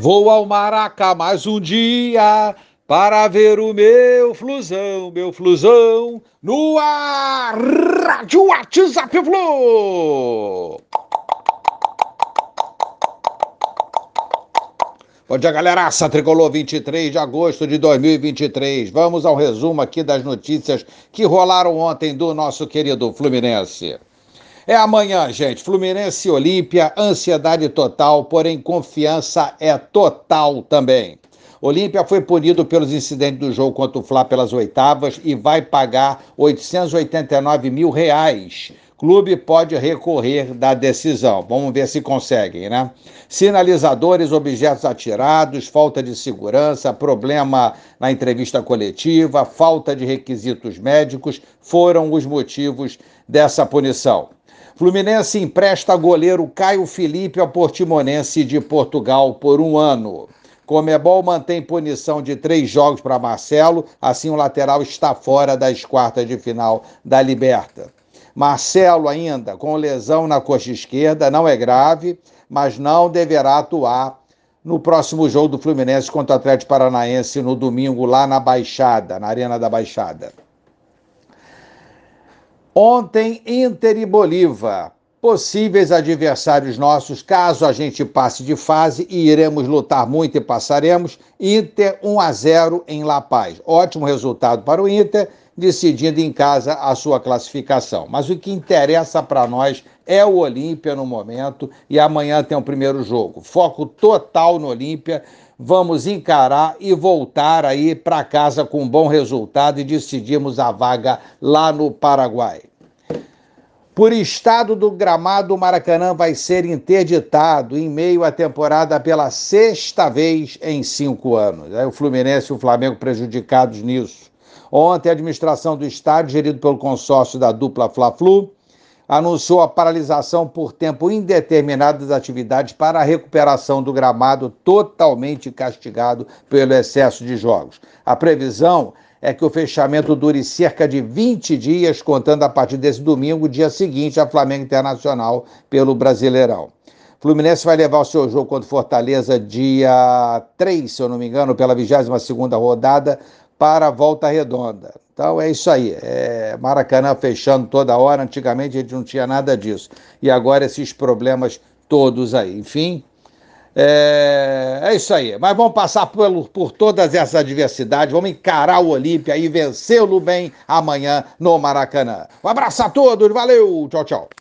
Vou ao Maracá mais um dia para ver o meu flusão, meu flusão no ar. Rádio WhatsApp Flu. Bom dia, galera. Tricolor 23 de agosto de 2023. Vamos ao resumo aqui das notícias que rolaram ontem do nosso querido Fluminense. É amanhã, gente. Fluminense e Olímpia, ansiedade total, porém confiança é total também. Olímpia foi punido pelos incidentes do jogo contra o Fla pelas oitavas e vai pagar 889 mil reais. Clube pode recorrer da decisão. Vamos ver se conseguem, né? Sinalizadores, objetos atirados, falta de segurança, problema na entrevista coletiva, falta de requisitos médicos foram os motivos dessa punição. Fluminense empresta goleiro Caio Felipe ao Portimonense de Portugal por um ano. Comebol mantém punição de três jogos para Marcelo, assim o lateral está fora das quartas de final da Liberta. Marcelo, ainda com lesão na coxa esquerda, não é grave, mas não deverá atuar no próximo jogo do Fluminense contra o Atlético Paranaense no domingo, lá na Baixada, na Arena da Baixada. Ontem, Inter e Bolívar, possíveis adversários nossos, caso a gente passe de fase, e iremos lutar muito e passaremos. Inter 1 a 0 em La Paz. Ótimo resultado para o Inter, decidindo em casa a sua classificação. Mas o que interessa para nós é o Olímpia no momento e amanhã tem o primeiro jogo. Foco total no Olímpia. Vamos encarar e voltar aí para casa com um bom resultado e decidirmos a vaga lá no Paraguai. Por estado do gramado, o Maracanã vai ser interditado em meio à temporada pela sexta vez em cinco anos. O Fluminense e o Flamengo prejudicados nisso. Ontem, a administração do estádio, gerido pelo consórcio da dupla Fla-Flu, anunciou a paralisação por tempo indeterminado das atividades para a recuperação do gramado totalmente castigado pelo excesso de jogos. A previsão é que o fechamento dure cerca de 20 dias, contando a partir desse domingo, dia seguinte, a Flamengo Internacional pelo Brasileirão. Fluminense vai levar o seu jogo contra Fortaleza dia 3, se eu não me engano, pela 22ª rodada, para a Volta Redonda. Então é isso aí. É Maracanã fechando toda hora. Antigamente a gente não tinha nada disso. E agora esses problemas todos aí. Enfim, é, é isso aí. Mas vamos passar por, por todas essas adversidades, vamos encarar o Olímpia e vencê-lo bem amanhã no Maracanã. Um abraço a todos, valeu, tchau, tchau.